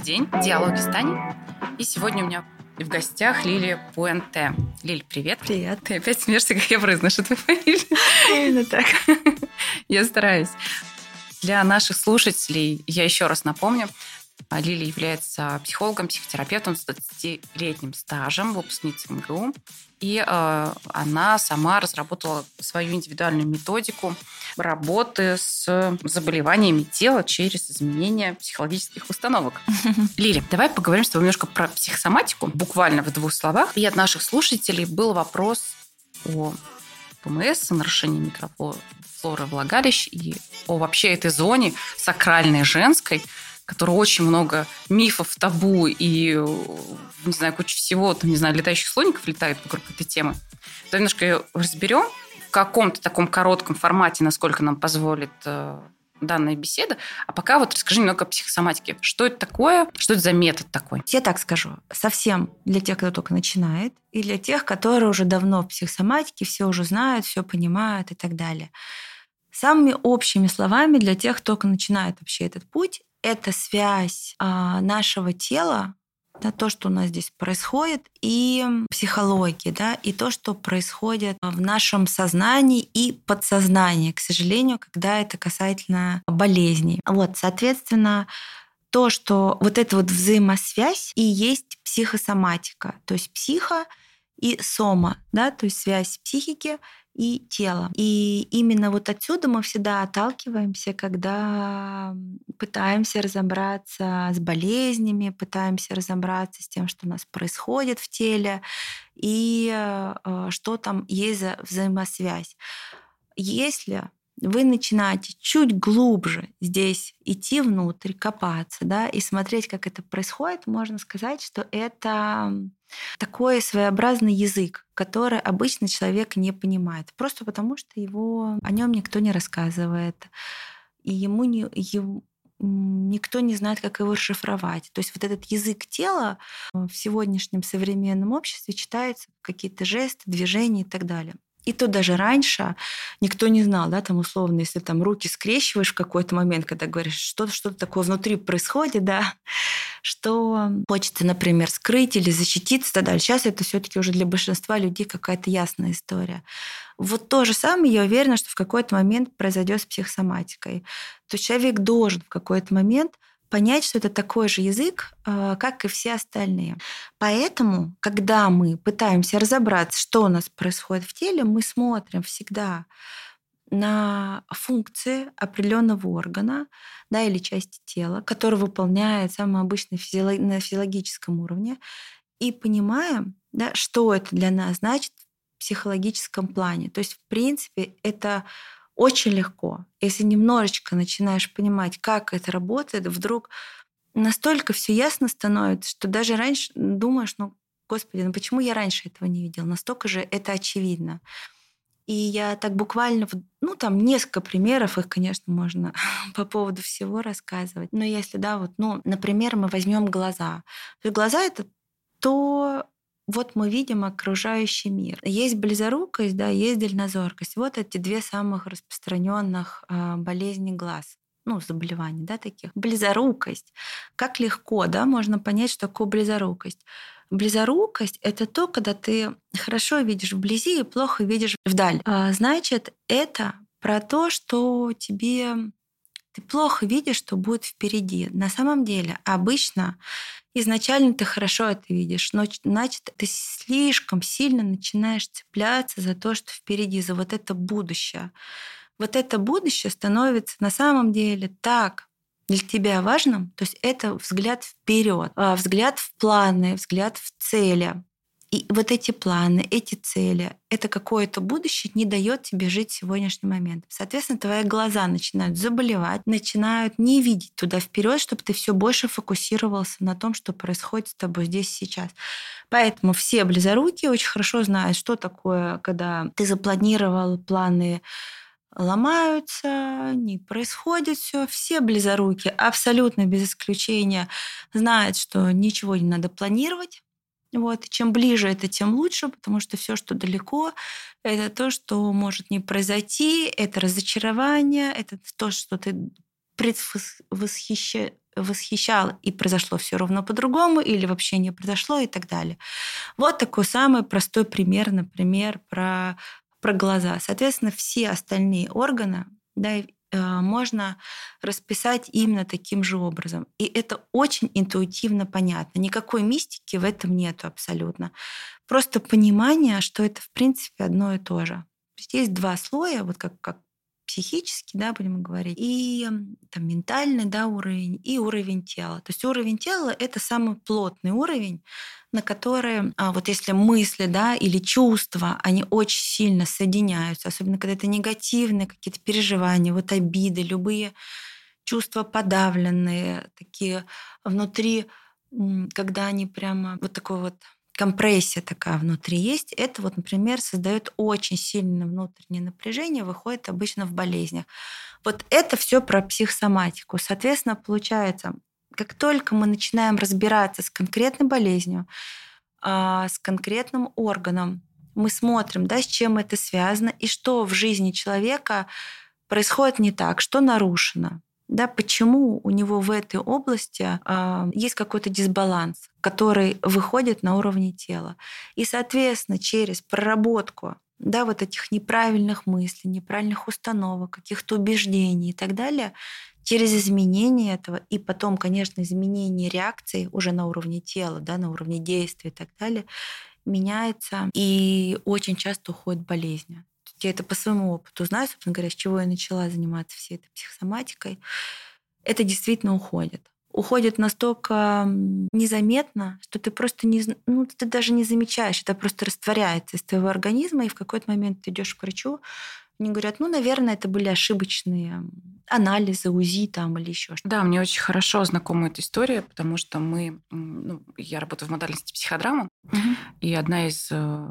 Добрый день, диалоги с Таней. И сегодня у меня в гостях Лилия Пуэнте. Лили, привет. Привет. Ты опять смеешься, как я произношу твою фамилию. Именно так. Я стараюсь. Для наших слушателей я еще раз напомню, Лили является психологом, психотерапевтом с 20-летним стажем, выпускницей МГУ. И э, она сама разработала свою индивидуальную методику работы с заболеваниями тела через изменение психологических установок. Лили, давай поговорим с тобой немножко про психосоматику, буквально в двух словах. И от наших слушателей был вопрос о ПМС, нарушении микрофлоры влагалищ и о вообще этой зоне сакральной женской, которой очень много мифов, табу и, не знаю, куча всего, там, не знаю, летающих слоников летает вокруг этой темы. Давай немножко разберем в каком-то таком коротком формате, насколько нам позволит э, данная беседа. А пока вот расскажи немного о психосоматике. Что это такое? Что это за метод такой? Я так скажу. Совсем для тех, кто только начинает, и для тех, которые уже давно в психосоматике, все уже знают, все понимают и так далее. Самыми общими словами для тех, кто только начинает вообще этот путь, это связь а, нашего тела, да, то, что у нас здесь происходит, и психологии, да, и то, что происходит в нашем сознании и подсознании, к сожалению, когда это касательно болезней. Вот, соответственно, то, что вот эта вот взаимосвязь и есть психосоматика, то есть психо и сома, да, то есть связь психики и тела. И именно вот отсюда мы всегда отталкиваемся, когда пытаемся разобраться с болезнями, пытаемся разобраться с тем, что у нас происходит в теле, и э, что там есть за взаимосвязь. Если вы начинаете чуть глубже здесь идти внутрь, копаться, да, и смотреть, как это происходит, можно сказать, что это такой своеобразный язык, который обычно человек не понимает, просто потому что его о нем никто не рассказывает, и ему не, ему, никто не знает, как его расшифровать. То есть вот этот язык тела в сегодняшнем современном обществе читается какие-то жесты, движения и так далее. И то даже раньше никто не знал, да, там условно, если там руки скрещиваешь в какой-то момент, когда говоришь, что-то что такое внутри происходит, да, что хочется, например, скрыть или защититься, далее. Сейчас это все-таки уже для большинства людей какая-то ясная история. Вот то же самое, я уверена, что в какой-то момент произойдет с психосоматикой. То есть человек должен в какой-то момент понять, что это такой же язык, э, как и все остальные. Поэтому, когда мы пытаемся разобраться, что у нас происходит в теле, мы смотрим всегда на функции определенного органа да, или части тела, который выполняет самый обычный физиолог... на физиологическом уровне, и понимаем, да, что это для нас значит в психологическом плане. То есть, в принципе, это очень легко. Если немножечко начинаешь понимать, как это работает, вдруг настолько все ясно становится, что даже раньше думаешь, ну, господи, ну почему я раньше этого не видел? Настолько же это очевидно. И я так буквально, ну там несколько примеров, их, конечно, можно по поводу всего рассказывать. Но если, да, вот, ну, например, мы возьмем глаза. Глаза это то, вот мы видим окружающий мир. Есть близорукость, да, есть дальнозоркость. Вот эти две самых распространенных э, болезни глаз ну, заболеваний, да, таких. Близорукость. Как легко, да, можно понять, что такое близорукость. Близорукость — это то, когда ты хорошо видишь вблизи и плохо видишь вдаль. А, значит, это про то, что тебе ты плохо видишь, что будет впереди. На самом деле, обычно изначально ты хорошо это видишь, но значит, ты слишком сильно начинаешь цепляться за то, что впереди, за вот это будущее. Вот это будущее становится на самом деле так для тебя важным, то есть это взгляд вперед, а, взгляд в планы, взгляд в цели. И вот эти планы, эти цели, это какое-то будущее не дает тебе жить сегодняшний момент. Соответственно, твои глаза начинают заболевать, начинают не видеть туда вперед, чтобы ты все больше фокусировался на том, что происходит с тобой здесь сейчас. Поэтому все близоруки очень хорошо знают, что такое, когда ты запланировал планы ломаются, не происходит все. Все близоруки, абсолютно без исключения, знают, что ничего не надо планировать. Вот. чем ближе это, тем лучше, потому что все, что далеко, это то, что может не произойти, это разочарование, это то, что ты предвосхищаешь, восхищал, и произошло все равно по-другому, или вообще не произошло, и так далее. Вот такой самый простой пример, например, про, про глаза. Соответственно, все остальные органы, да, можно расписать именно таким же образом. И это очень интуитивно понятно. Никакой мистики в этом нету абсолютно. Просто понимание, что это, в принципе, одно и то же. Есть два слоя, вот как, как психический, да, будем говорить, и там, ментальный да, уровень, и уровень тела. То есть уровень тела — это самый плотный уровень, на который, а, вот если мысли да, или чувства, они очень сильно соединяются, особенно когда это негативные какие-то переживания, вот обиды, любые чувства подавленные, такие внутри, когда они прямо вот такой вот компрессия такая внутри есть, это вот, например, создает очень сильное внутреннее напряжение, выходит обычно в болезнях. Вот это все про психосоматику. Соответственно, получается, как только мы начинаем разбираться с конкретной болезнью, а, с конкретным органом, мы смотрим, да, с чем это связано и что в жизни человека происходит не так, что нарушено да, почему у него в этой области э, есть какой-то дисбаланс, который выходит на уровне тела. И, соответственно, через проработку да, вот этих неправильных мыслей, неправильных установок, каких-то убеждений и так далее, через изменение этого и потом, конечно, изменение реакции уже на уровне тела, да, на уровне действия и так далее, меняется и очень часто уходят болезни. Я это по своему опыту знаю, собственно говоря, с чего я начала заниматься всей этой психосоматикой. Это действительно уходит. Уходит настолько незаметно, что ты просто не, ну, ты даже не замечаешь, это просто растворяется из твоего организма, и в какой-то момент ты идешь к врачу, они говорят, ну, наверное, это были ошибочные анализы, УЗИ там или еще что-то. Да, мне очень хорошо знакома эта история, потому что мы, ну, я работаю в модальности психодрама, угу. и одна из э,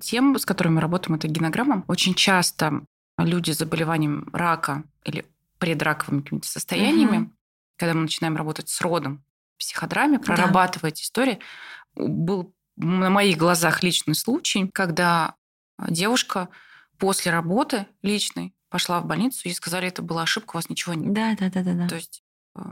тем, с которыми мы работаем, это генограмма. Очень часто люди с заболеванием рака или предраковыми какими-то состояниями, угу. когда мы начинаем работать с родом психодраме, прорабатывать да. истории, был на моих глазах личный случай, когда девушка после работы личной пошла в больницу и сказали, это была ошибка, у вас ничего нет. Да, да, да, да. да. То есть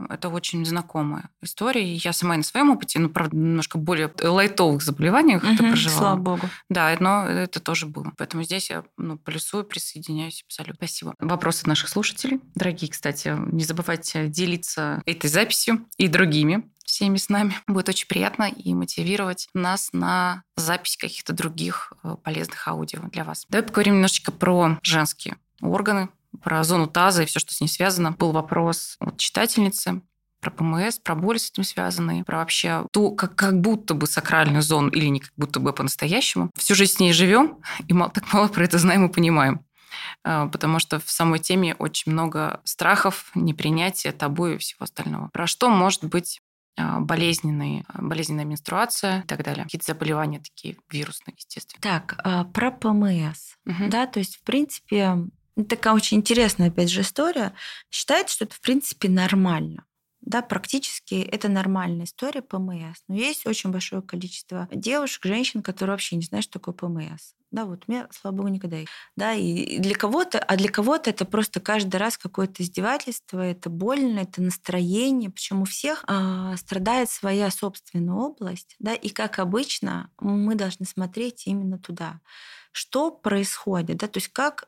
это очень знакомая история. Я сама и на своем опыте, ну, правда, немножко более лайтовых заболеваниях угу, это проживала. Слава богу. Да, но это тоже было. Поэтому здесь я ну, плюсую, присоединяюсь абсолютно. Спасибо. Вопросы наших слушателей. Дорогие, кстати, не забывайте делиться этой записью и другими всеми с нами. Будет очень приятно и мотивировать нас на запись каких-то других э, полезных аудио для вас. Давай поговорим немножечко про женские органы, про зону таза и все, что с ней связано. Был вопрос от читательницы про ПМС, про боли с этим связанные, про вообще ту, как, как будто бы сакральную зону или не как будто бы по-настоящему. Всю жизнь с ней живем, и мало, так мало про это знаем и понимаем. А, потому что в самой теме очень много страхов, непринятия, табу и всего остального. Про что может быть а, болезненные, болезненная менструация и так далее. Какие-то заболевания такие вирусные, естественно. Так, а, про ПМС. Угу. Да, то есть, в принципе, такая очень интересная, опять же, история. Считается, что это, в принципе, нормально. Да, практически это нормальная история ПМС. Но есть очень большое количество девушек, женщин, которые вообще не знают, что такое ПМС. Да, вот у меня, слава богу, никогда. Да, и для кого-то, а для кого-то это просто каждый раз какое-то издевательство, это больно, это настроение. Причем у всех э, страдает своя собственная область, да, и как обычно мы должны смотреть именно туда. Что происходит, да, то есть как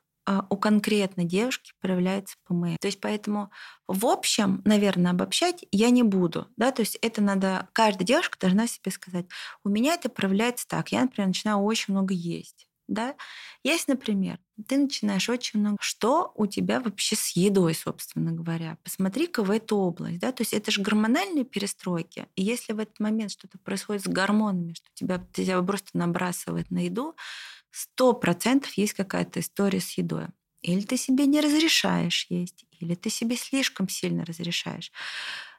у конкретной девушки проявляется ПМС. То есть поэтому в общем, наверное, обобщать я не буду. Да? То есть это надо, каждая девушка должна себе сказать, у меня это проявляется так. Я, например, начинаю очень много есть. Да? Есть, например, ты начинаешь очень много. Что у тебя вообще с едой, собственно говоря? Посмотри-ка в эту область. Да? То есть это же гормональные перестройки. И если в этот момент что-то происходит с гормонами, что тебя, тебя просто набрасывает на еду, сто процентов есть какая-то история с едой. Или ты себе не разрешаешь есть, или ты себе слишком сильно разрешаешь.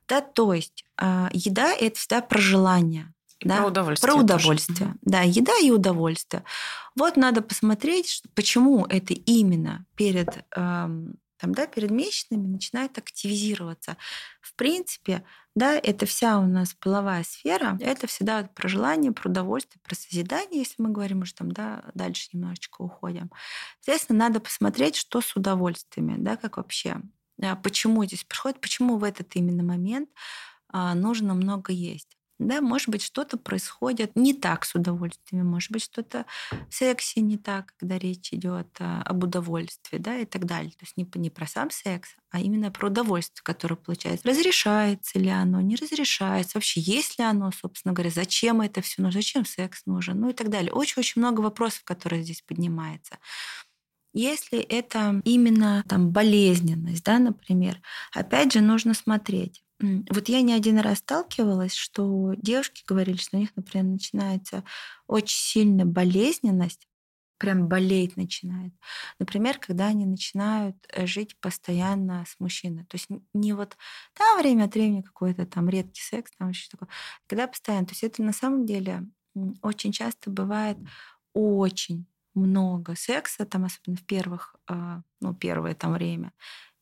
Да, то есть э, еда это всегда про желание. И да? Про удовольствие. Про удовольствие. Тоже. Да, еда и удовольствие. Вот надо посмотреть, почему это именно перед эм, там, да, перед месячными начинает активизироваться. В принципе, да, это вся у нас половая сфера, это всегда про желание, про удовольствие, про созидание, если мы говорим уже там, да, дальше немножечко уходим. Соответственно, надо посмотреть, что с удовольствиями, да, как вообще а, почему здесь происходит, почему в этот именно момент а, нужно много есть. Да, может быть, что-то происходит не так с удовольствием, может быть, что-то в сексе не так, когда речь идет а, об удовольствии, да, и так далее. То есть не, не про сам секс, а именно про удовольствие, которое получается. Разрешается ли оно, не разрешается, вообще есть ли оно, собственно говоря, зачем это все нужно, зачем секс нужен, ну и так далее. Очень-очень много вопросов, которые здесь поднимаются. Если это именно там болезненность, да, например, опять же нужно смотреть. Вот я не один раз сталкивалась, что девушки говорили, что у них, например, начинается очень сильная болезненность, прям болеть начинает. Например, когда они начинают э, жить постоянно с мужчиной. То есть не вот там время от времени какой-то там редкий секс, там еще такое. Когда постоянно. То есть это на самом деле очень часто бывает очень много секса, там особенно в первых, а, ну, первое там время.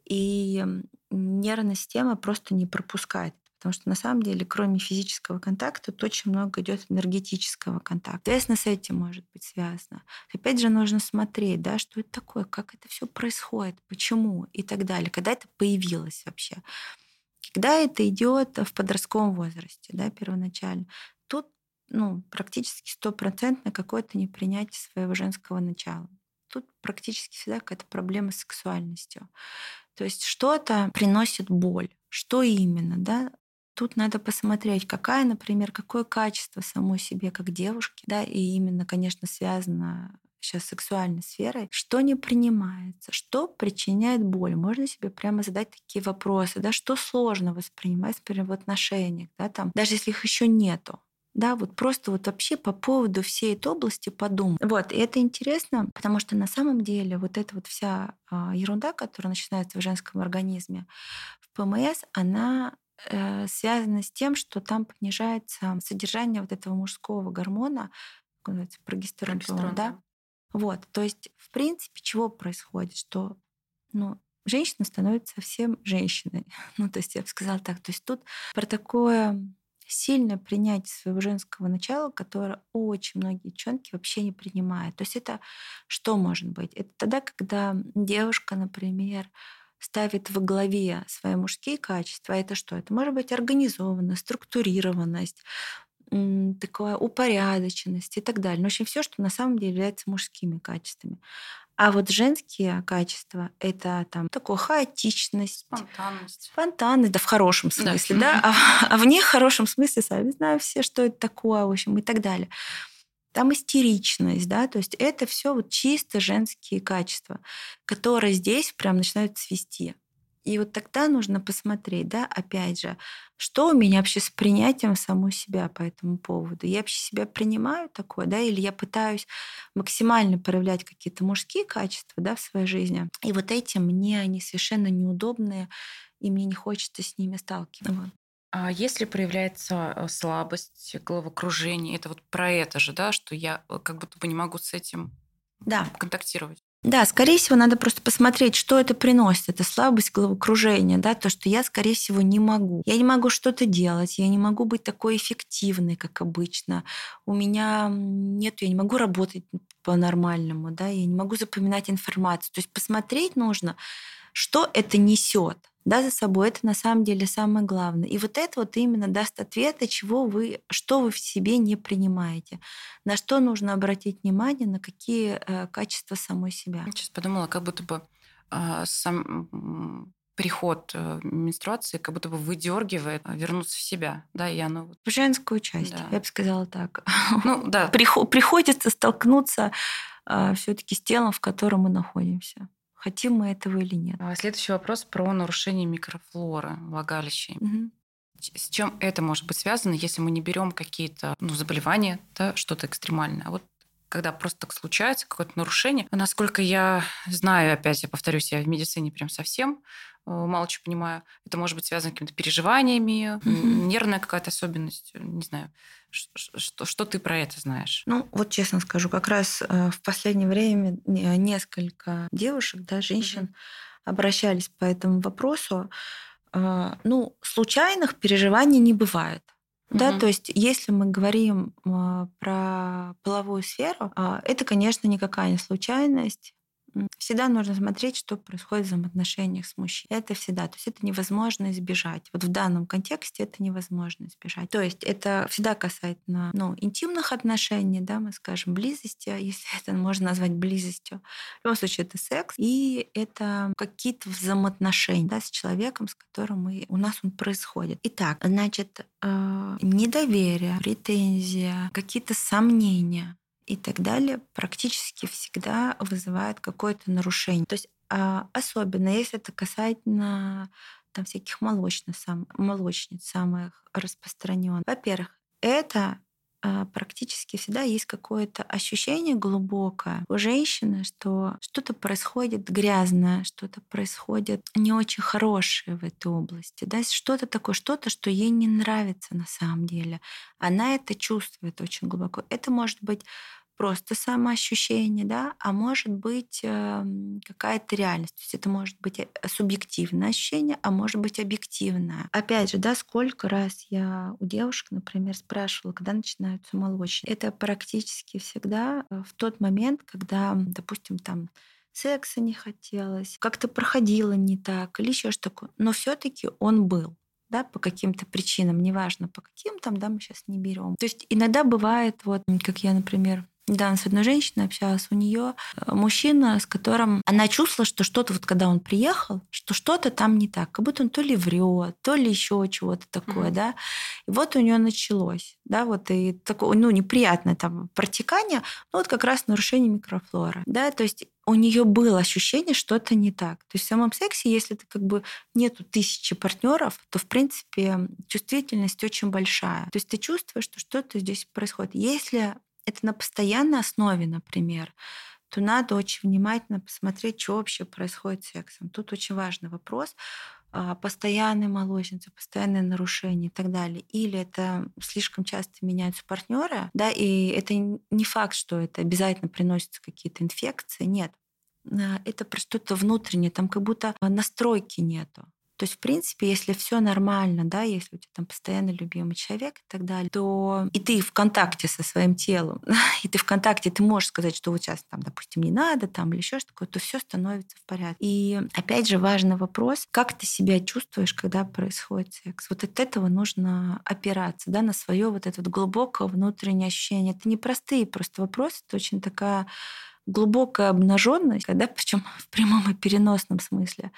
И нервная система просто не пропускает. Потому что на самом деле, кроме физического контакта, тут очень много идет энергетического контакта. Соответственно, с этим может быть связано. Опять же, нужно смотреть, да, что это такое, как это все происходит, почему и так далее, когда это появилось вообще. Когда это идет в подростковом возрасте, да, первоначально, тут ну, практически стопроцентно какое-то непринятие своего женского начала. Тут практически всегда какая-то проблема с сексуальностью. То есть что-то приносит боль. Что именно, да? Тут надо посмотреть, какая, например, какое качество самой себе как девушки, да, и именно, конечно, связано сейчас сексуальной сферой, что не принимается, что причиняет боль. Можно себе прямо задать такие вопросы, да, что сложно воспринимать, например, в отношениях, да, там, даже если их еще нету да, вот просто вот вообще по поводу всей этой области подумать. Вот, и это интересно, потому что на самом деле вот эта вот вся а, ерунда, которая начинается в женском организме, в ПМС, она э, связана с тем, что там понижается содержание вот этого мужского гормона, как называется, прогестерон, прогестерон да? Вот, то есть, в принципе, чего происходит, что, ну, женщина становится совсем женщиной. Ну, то есть я бы сказала так. То есть тут про такое сильное принятие своего женского начала, которое очень многие девчонки вообще не принимают. То есть это что может быть? Это тогда, когда девушка, например, ставит во главе свои мужские качества. Это что? Это может быть организованность, структурированность, такая упорядоченность и так далее. Ну, в общем, все, что на самом деле является мужскими качествами. А вот женские качества — это там такая хаотичность. Спонтанность. Спонтанность, да, в хорошем смысле, да. да? А, а в нехорошем смысле сами знаем все, что это такое, в общем, и так далее. Там истеричность, да, то есть это все вот чисто женские качества, которые здесь прям начинают свести. И вот тогда нужно посмотреть, да, опять же, что у меня вообще с принятием самой себя по этому поводу. Я вообще себя принимаю такое, да, или я пытаюсь максимально проявлять какие-то мужские качества, да, в своей жизни. И вот эти мне они совершенно неудобные, и мне не хочется с ними сталкиваться. А если проявляется э, слабость, головокружение, это вот про это же, да, что я э, как будто бы не могу с этим да. контактировать. Да, скорее всего, надо просто посмотреть, что это приносит. Это слабость, головокружение, да, то, что я, скорее всего, не могу. Я не могу что-то делать, я не могу быть такой эффективной, как обычно. У меня нет, я не могу работать по-нормальному, да, я не могу запоминать информацию. То есть посмотреть нужно, что это несет да, за собой. Это на самом деле самое главное. И вот это вот именно даст ответы, чего вы, что вы в себе не принимаете, на что нужно обратить внимание, на какие э, качества самой себя. Я сейчас подумала, как будто бы э, сам приход менструации как будто бы выдергивает а, вернуться в себя, да, и оно в женскую часть, да. я бы сказала так. Ну да. Приходится столкнуться э, все-таки с телом, в котором мы находимся хотим мы этого или нет. А следующий вопрос про нарушение микрофлоры влагалища. Угу. С чем это может быть связано, если мы не берем какие-то ну, заболевания, да, что-то экстремальное, а вот когда просто так случается, какое-то нарушение. Насколько я знаю, опять я повторюсь, я в медицине прям совсем мало чего понимаю. Это может быть связано с какими-то переживаниями, нервная какая-то особенность, не знаю. Что, что ты про это знаешь? Ну, вот честно скажу, как раз э, в последнее время несколько девушек, да, женщин mm-hmm. обращались по этому вопросу. Э, ну, случайных переживаний не бывает. Да, то есть, если мы говорим э, про половую сферу, это, конечно, никакая не случайность. Всегда нужно смотреть, что происходит в взаимоотношениях с мужчиной. Это всегда. То есть это невозможно избежать. Вот в данном контексте это невозможно избежать. То есть это всегда касательно ну, интимных отношений, да, мы скажем, близости, если это можно назвать близостью. В любом случае это секс. И это какие-то взаимоотношения да, с человеком, с которым мы, у нас он происходит. Итак, значит, э, недоверие, претензия, какие-то сомнения и так далее практически всегда вызывает какое-то нарушение. То есть а, особенно если это касательно там всяких молочных, сам, молочниц самых распространенных. Во-первых, это а, практически всегда есть какое-то ощущение глубокое у женщины, что что-то происходит грязное, что-то происходит не очень хорошее в этой области, да, что-то такое, что-то, что ей не нравится на самом деле. Она это чувствует очень глубоко. Это может быть просто самоощущение, да, а может быть эм, какая-то реальность. То есть это может быть э, субъективное ощущение, а может быть объективное. Опять же, да, сколько раз я у девушек, например, спрашивала, когда начинаются молочные. Это практически всегда э, в тот момент, когда, допустим, там секса не хотелось, как-то проходило не так или еще что такое. Но все-таки он был да, по каким-то причинам, неважно по каким там, да, мы сейчас не берем. То есть иногда бывает, вот, как я, например, недавно с одной женщиной общалась, у нее э, мужчина, с которым она чувствовала, что что-то, вот когда он приехал, что что-то там не так, как будто он то ли врет, то ли еще чего-то такое, mm-hmm. да. И вот у нее началось, да, вот и такое, ну, неприятное там протекание, ну, вот как раз нарушение микрофлоры, да, то есть у нее было ощущение, что это не так. То есть в самом сексе, если ты как бы нету тысячи партнеров, то в принципе чувствительность очень большая. То есть ты чувствуешь, что что-то здесь происходит. Если это на постоянной основе, например, то надо очень внимательно посмотреть, что вообще происходит с сексом. Тут очень важный вопрос. А, постоянные молочницы, постоянные нарушения и так далее. Или это слишком часто меняются партнеры, да, и это не факт, что это обязательно приносится какие-то инфекции. Нет. А, это про что-то внутреннее, там как будто настройки нету. То есть, в принципе, если все нормально, да, если у тебя там постоянно любимый человек и так далее, то и ты в контакте со своим телом, и ты в контакте, ты можешь сказать, что вот сейчас там, допустим, не надо, там или еще что такое, то все становится в порядке. И опять же важный вопрос, как ты себя чувствуешь, когда происходит секс. Вот от этого нужно опираться, да, на свое вот это вот глубокое внутреннее ощущение. Это не простые просто вопросы, это очень такая глубокая обнаженность, когда причем в прямом и переносном смысле.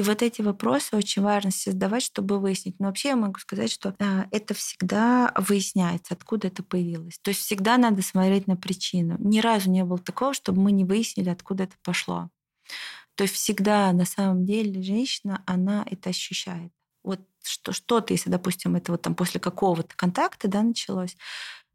И вот эти вопросы очень важно создавать, чтобы выяснить. Но вообще я могу сказать, что а, это всегда выясняется, откуда это появилось. То есть всегда надо смотреть на причину. Ни разу не было такого, чтобы мы не выяснили, откуда это пошло. То есть всегда на самом деле женщина, она это ощущает. Вот что, что-то, если, допустим, это вот там после какого-то контакта да, началось,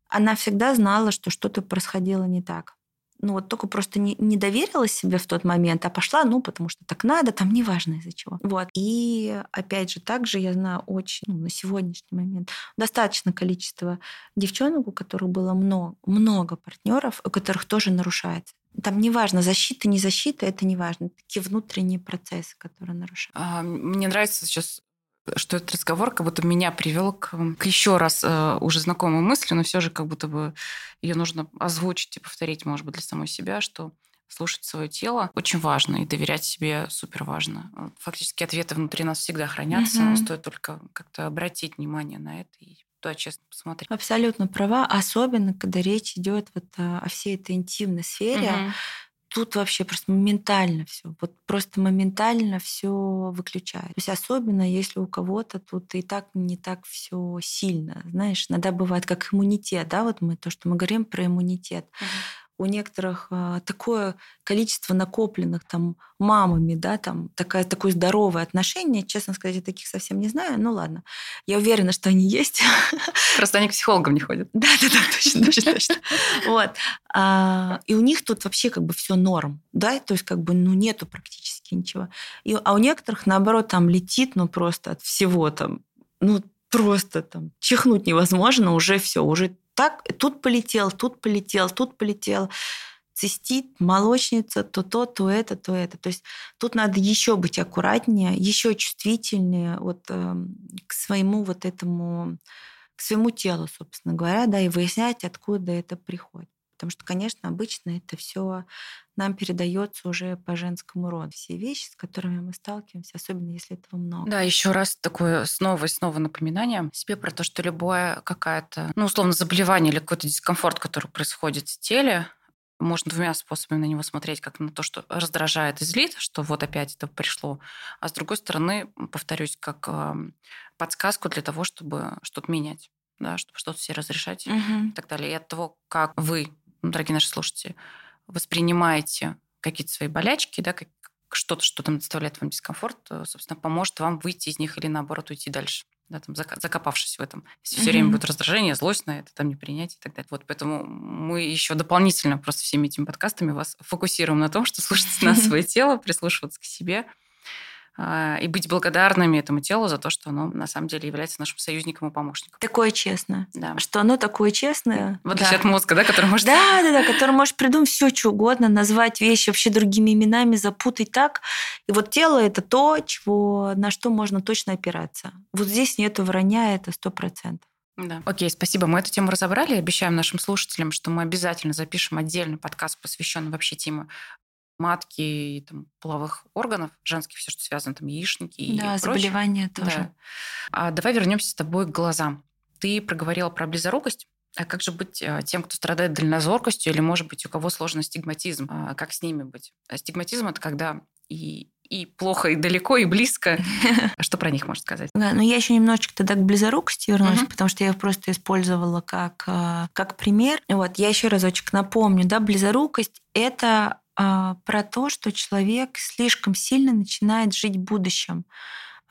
она всегда знала, что что-то происходило не так ну вот только просто не, не доверила себе в тот момент, а пошла, ну, потому что так надо, там неважно из-за чего. Вот. И опять же, также я знаю очень, ну, на сегодняшний момент, достаточно количество девчонок, у которых было много, много партнеров, у которых тоже нарушается там неважно, защита, не защита, это не важно. Такие внутренние процессы, которые нарушают. А, мне нравится сейчас что этот разговор как будто меня привел к, к еще раз э, уже знакомой мысли, но все же как будто бы ее нужно озвучить и повторить, может быть, для самой себя, что слушать свое тело очень важно, и доверять себе супер важно. Фактически ответы внутри нас всегда хранятся, mm-hmm. стоит только как-то обратить внимание на это и туда честно посмотреть. Абсолютно права, особенно когда речь идет вот о всей этой интимной сфере. Mm-hmm тут вообще просто моментально все, вот просто моментально все выключает. То есть особенно если у кого-то тут и так не так все сильно, знаешь, иногда бывает как иммунитет, да, вот мы то, что мы говорим про иммунитет. Uh-huh у некоторых а, такое количество накопленных там мамами, да, там такая, такое здоровое отношение. Честно сказать, я таких совсем не знаю. Ну ладно, я уверена, что они есть. Просто они к психологам не ходят. Да, да, да, точно, точно, точно. Вот. А, и у них тут вообще как бы все норм, да, то есть как бы ну нету практически ничего. И, а у некоторых наоборот там летит, ну просто от всего там, ну просто там чихнуть невозможно, уже все, уже так, тут полетел, тут полетел, тут полетел цистит, молочница, то то, то это, то это. То есть тут надо еще быть аккуратнее, еще чувствительнее вот, э, к своему вот этому, к своему телу, собственно говоря, да, и выяснять, откуда это приходит. Потому что, конечно, обычно это все нам передается уже по женскому роду. Все вещи, с которыми мы сталкиваемся, особенно если этого много. Да, еще раз такое снова и снова напоминание себе про то, что любое какая-то, ну, условно, заболевание или какой-то дискомфорт, который происходит в теле, можно двумя способами на него смотреть, как на то, что раздражает и злит, что вот опять это пришло, а с другой стороны, повторюсь, как подсказку для того, чтобы что-то менять, да, чтобы что-то все разрешать угу. и так далее. И от того, как вы, дорогие наши слушатели, воспринимаете какие-то свои болячки, да, как что-то, что там доставляет вам дискомфорт, э, собственно, поможет вам выйти из них или наоборот уйти дальше да, там, закопавшись в этом. Если все время будет раздражение, злость на это, там, непринятие и так далее. Вот поэтому мы еще дополнительно просто всеми этими подкастами вас фокусируем на том, что слушать на свое тело, прислушиваться к себе, и быть благодарными этому телу за то, что оно на самом деле является нашим союзником и помощником. Такое честное. Да. Что оно такое честное. В отличие да. от мозга, да, который может... Да, да, да, который может придумать все, что угодно, назвать вещи вообще другими именами, запутать так. И вот тело это то, чего, на что можно точно опираться. Вот здесь нету вранья, это сто процентов. Да. Окей, спасибо. Мы эту тему разобрали. Обещаем нашим слушателям, что мы обязательно запишем отдельный подкаст, посвященный вообще теме матки и там, половых органов женских, все, что связано, там, яичники и Да, заболевания тоже. Да. А давай вернемся с тобой к глазам. Ты проговорила про близорукость. А как же быть а, тем, кто страдает дальнозоркостью, или, может быть, у кого сложный стигматизм? А как с ними быть? А стигматизм – это когда и и плохо, и далеко, и близко. Что про них можно сказать? Да, но я еще немножечко тогда к близорукости вернусь, угу. потому что я их просто использовала как, как пример. Вот, я еще разочек напомню, да, близорукость – это а, про то, что человек слишком сильно начинает жить будущим.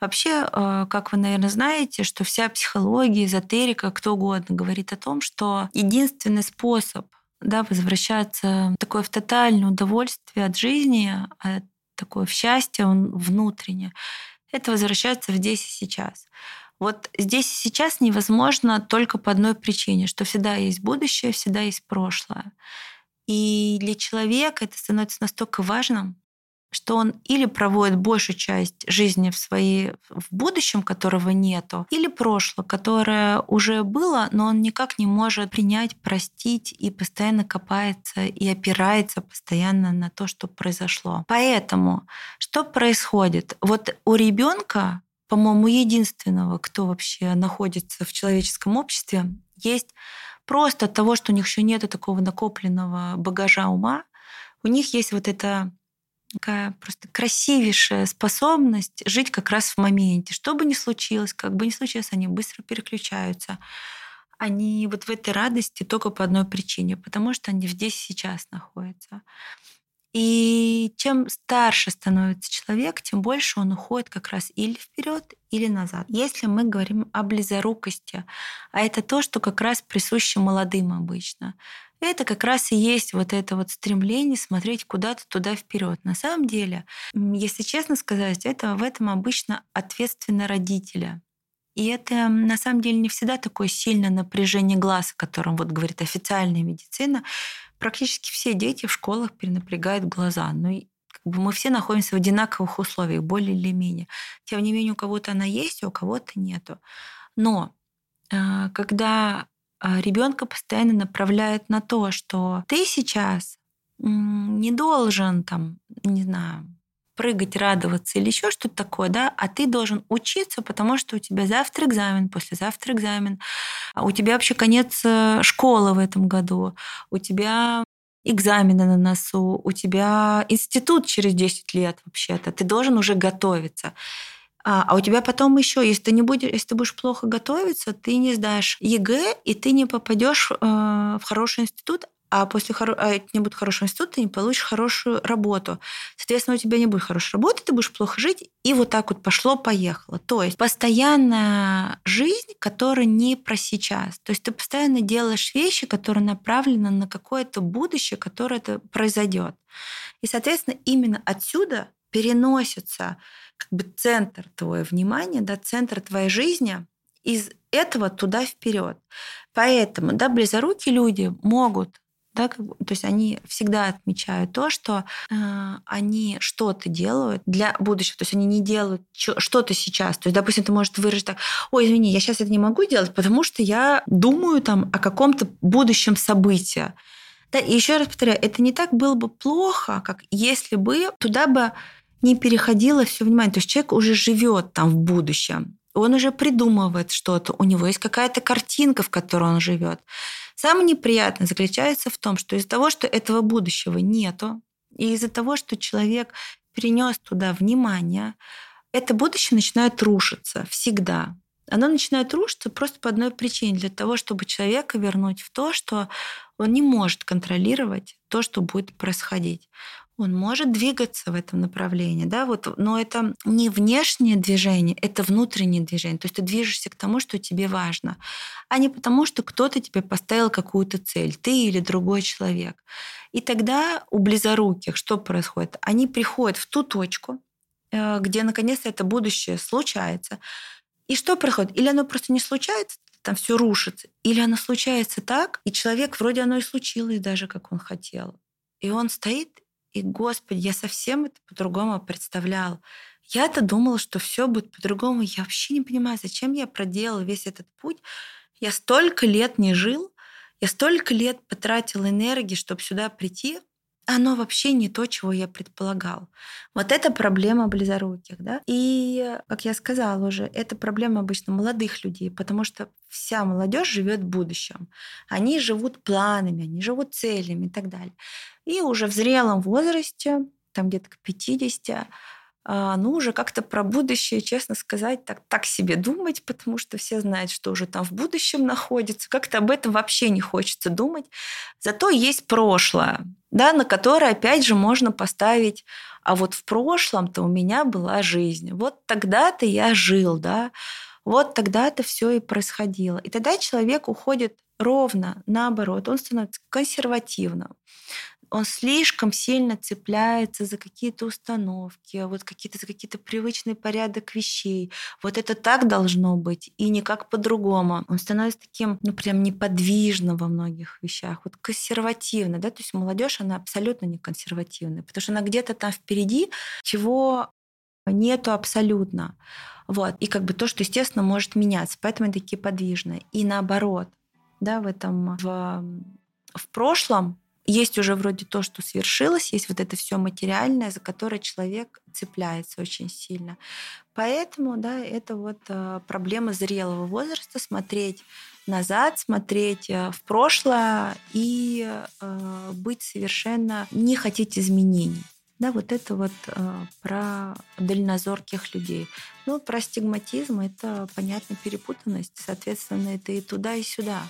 Вообще, а, как вы, наверное, знаете, что вся психология, эзотерика, кто угодно говорит о том, что единственный способ да, возвращаться такое в тотальное удовольствие от жизни, от такое в счастье он внутреннее, это возвращаться в здесь и сейчас. Вот здесь и сейчас невозможно только по одной причине, что всегда есть будущее, всегда есть прошлое. И для человека это становится настолько важным, что он или проводит большую часть жизни в своей в будущем, которого нету, или прошлое, которое уже было, но он никак не может принять, простить и постоянно копается и опирается постоянно на то, что произошло. Поэтому что происходит? Вот у ребенка, по-моему, единственного, кто вообще находится в человеческом обществе, есть просто от того, что у них еще нет такого накопленного багажа ума, у них есть вот эта такая просто красивейшая способность жить как раз в моменте. Что бы ни случилось, как бы ни случилось, они быстро переключаются. Они вот в этой радости только по одной причине, потому что они здесь сейчас находятся. И чем старше становится человек, тем больше он уходит как раз или вперед, или назад. Если мы говорим о близорукости, а это то, что как раз присуще молодым обычно, это как раз и есть вот это вот стремление смотреть куда-то туда вперед. На самом деле, если честно сказать, это в этом обычно ответственно родителя. И это на самом деле не всегда такое сильное напряжение глаз, о котором вот говорит официальная медицина практически все дети в школах перенапрягают глаза. Но ну как бы мы все находимся в одинаковых условиях, более или менее. Тем не менее, у кого-то она есть, а у кого-то нету. Но а, когда а, ребенка постоянно направляют на то, что ты сейчас не должен там, не знаю, прыгать, радоваться или еще что-то такое, да, а ты должен учиться, потому что у тебя завтра экзамен, послезавтра экзамен, а у тебя вообще конец э, школы в этом году, у тебя экзамены на носу, у тебя институт через 10 лет вообще-то, ты должен уже готовиться. А, а у тебя потом еще, если ты не будешь, если ты будешь плохо готовиться, ты не сдашь ЕГЭ, и ты не попадешь э, в хороший институт, а после хоро... а не будет хорошего института, ты не получишь хорошую работу. Соответственно, у тебя не будет хорошей работы, ты будешь плохо жить, и вот так вот пошло-поехало. То есть постоянная жизнь, которая не про сейчас. То есть ты постоянно делаешь вещи, которые направлены на какое-то будущее, которое это произойдет. И, соответственно, именно отсюда переносится как бы центр твоего внимания, да, центр твоей жизни из этого туда вперед. Поэтому, да, близорукие люди могут да, как, то есть они всегда отмечают то, что э, они что-то делают для будущего, то есть они не делают что-то сейчас. То есть, допустим, ты можешь выразить так, ой, извини, я сейчас это не могу делать, потому что я думаю там о каком-то будущем событии. Да, и еще раз повторяю, это не так было бы плохо, как если бы туда бы не переходило все внимание. То есть человек уже живет там в будущем, он уже придумывает что-то, у него есть какая-то картинка, в которой он живет. Самое неприятное заключается в том, что из-за того, что этого будущего нету, и из-за того, что человек перенес туда внимание, это будущее начинает рушиться всегда. Оно начинает рушиться просто по одной причине, для того, чтобы человека вернуть в то, что он не может контролировать то, что будет происходить. Он может двигаться в этом направлении, да, вот, но это не внешнее движение, это внутреннее движение. То есть ты движешься к тому, что тебе важно, а не потому, что кто-то тебе поставил какую-то цель, ты или другой человек. И тогда у близоруких что происходит? Они приходят в ту точку, э, где наконец-то это будущее случается. И что происходит? Или оно просто не случается, там все рушится, или оно случается так, и человек вроде оно и случилось даже, как он хотел. И он стоит и, Господи, я совсем это по-другому представлял. Я-то думала, что все будет по-другому. Я вообще не понимаю, зачем я проделал весь этот путь. Я столько лет не жил, я столько лет потратил энергии, чтобы сюда прийти, оно вообще не то, чего я предполагал. Вот это проблема близоруких. Да? И, как я сказала уже, это проблема обычно молодых людей, потому что вся молодежь живет в будущем. Они живут планами, они живут целями и так далее. И уже в зрелом возрасте, там где-то к 50, а, ну, уже как-то про будущее, честно сказать, так, так себе думать, потому что все знают, что уже там в будущем находится. Как-то об этом вообще не хочется думать. Зато есть прошлое, да, на которое, опять же, можно поставить, а вот в прошлом-то у меня была жизнь. Вот тогда-то я жил, да, вот тогда-то все и происходило. И тогда человек уходит ровно наоборот, он становится консервативным он слишком сильно цепляется за какие-то установки, вот какие-то за какие-то привычный порядок вещей. Вот это так должно быть и никак по-другому. Он становится таким, ну прям неподвижным во многих вещах, вот консервативно, да, то есть молодежь она абсолютно не консервативная, потому что она где-то там впереди, чего нету абсолютно. Вот. И как бы то, что, естественно, может меняться. Поэтому они такие подвижные. И наоборот, да, в этом в, в прошлом есть уже вроде то, что свершилось, есть вот это все материальное, за которое человек цепляется очень сильно. Поэтому, да, это вот э, проблема зрелого возраста, смотреть назад, смотреть э, в прошлое и э, быть совершенно не хотеть изменений. Да, вот это вот э, про дальнозорких людей. Ну, про стигматизм это, понятно, перепутанность. Соответственно, это и туда, и сюда.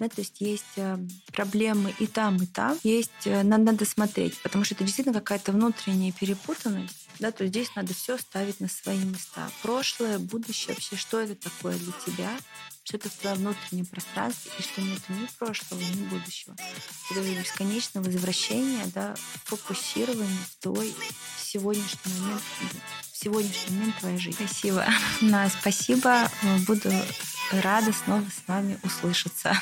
Да, то есть есть э, проблемы и там, и там. Есть, э, надо, надо смотреть, потому что это действительно какая-то внутренняя перепутанность. Да, то есть здесь надо все ставить на свои места. Прошлое, будущее, вообще, что это такое для тебя, что это в твоем внутреннем пространстве, и что нет ни прошлого, ни будущего. Это бесконечное возвращение, да, фокусирование в твой сегодняшний момент, в сегодняшний момент твоей жизни. Спасибо. На, спасибо. Буду рада снова с вами услышаться.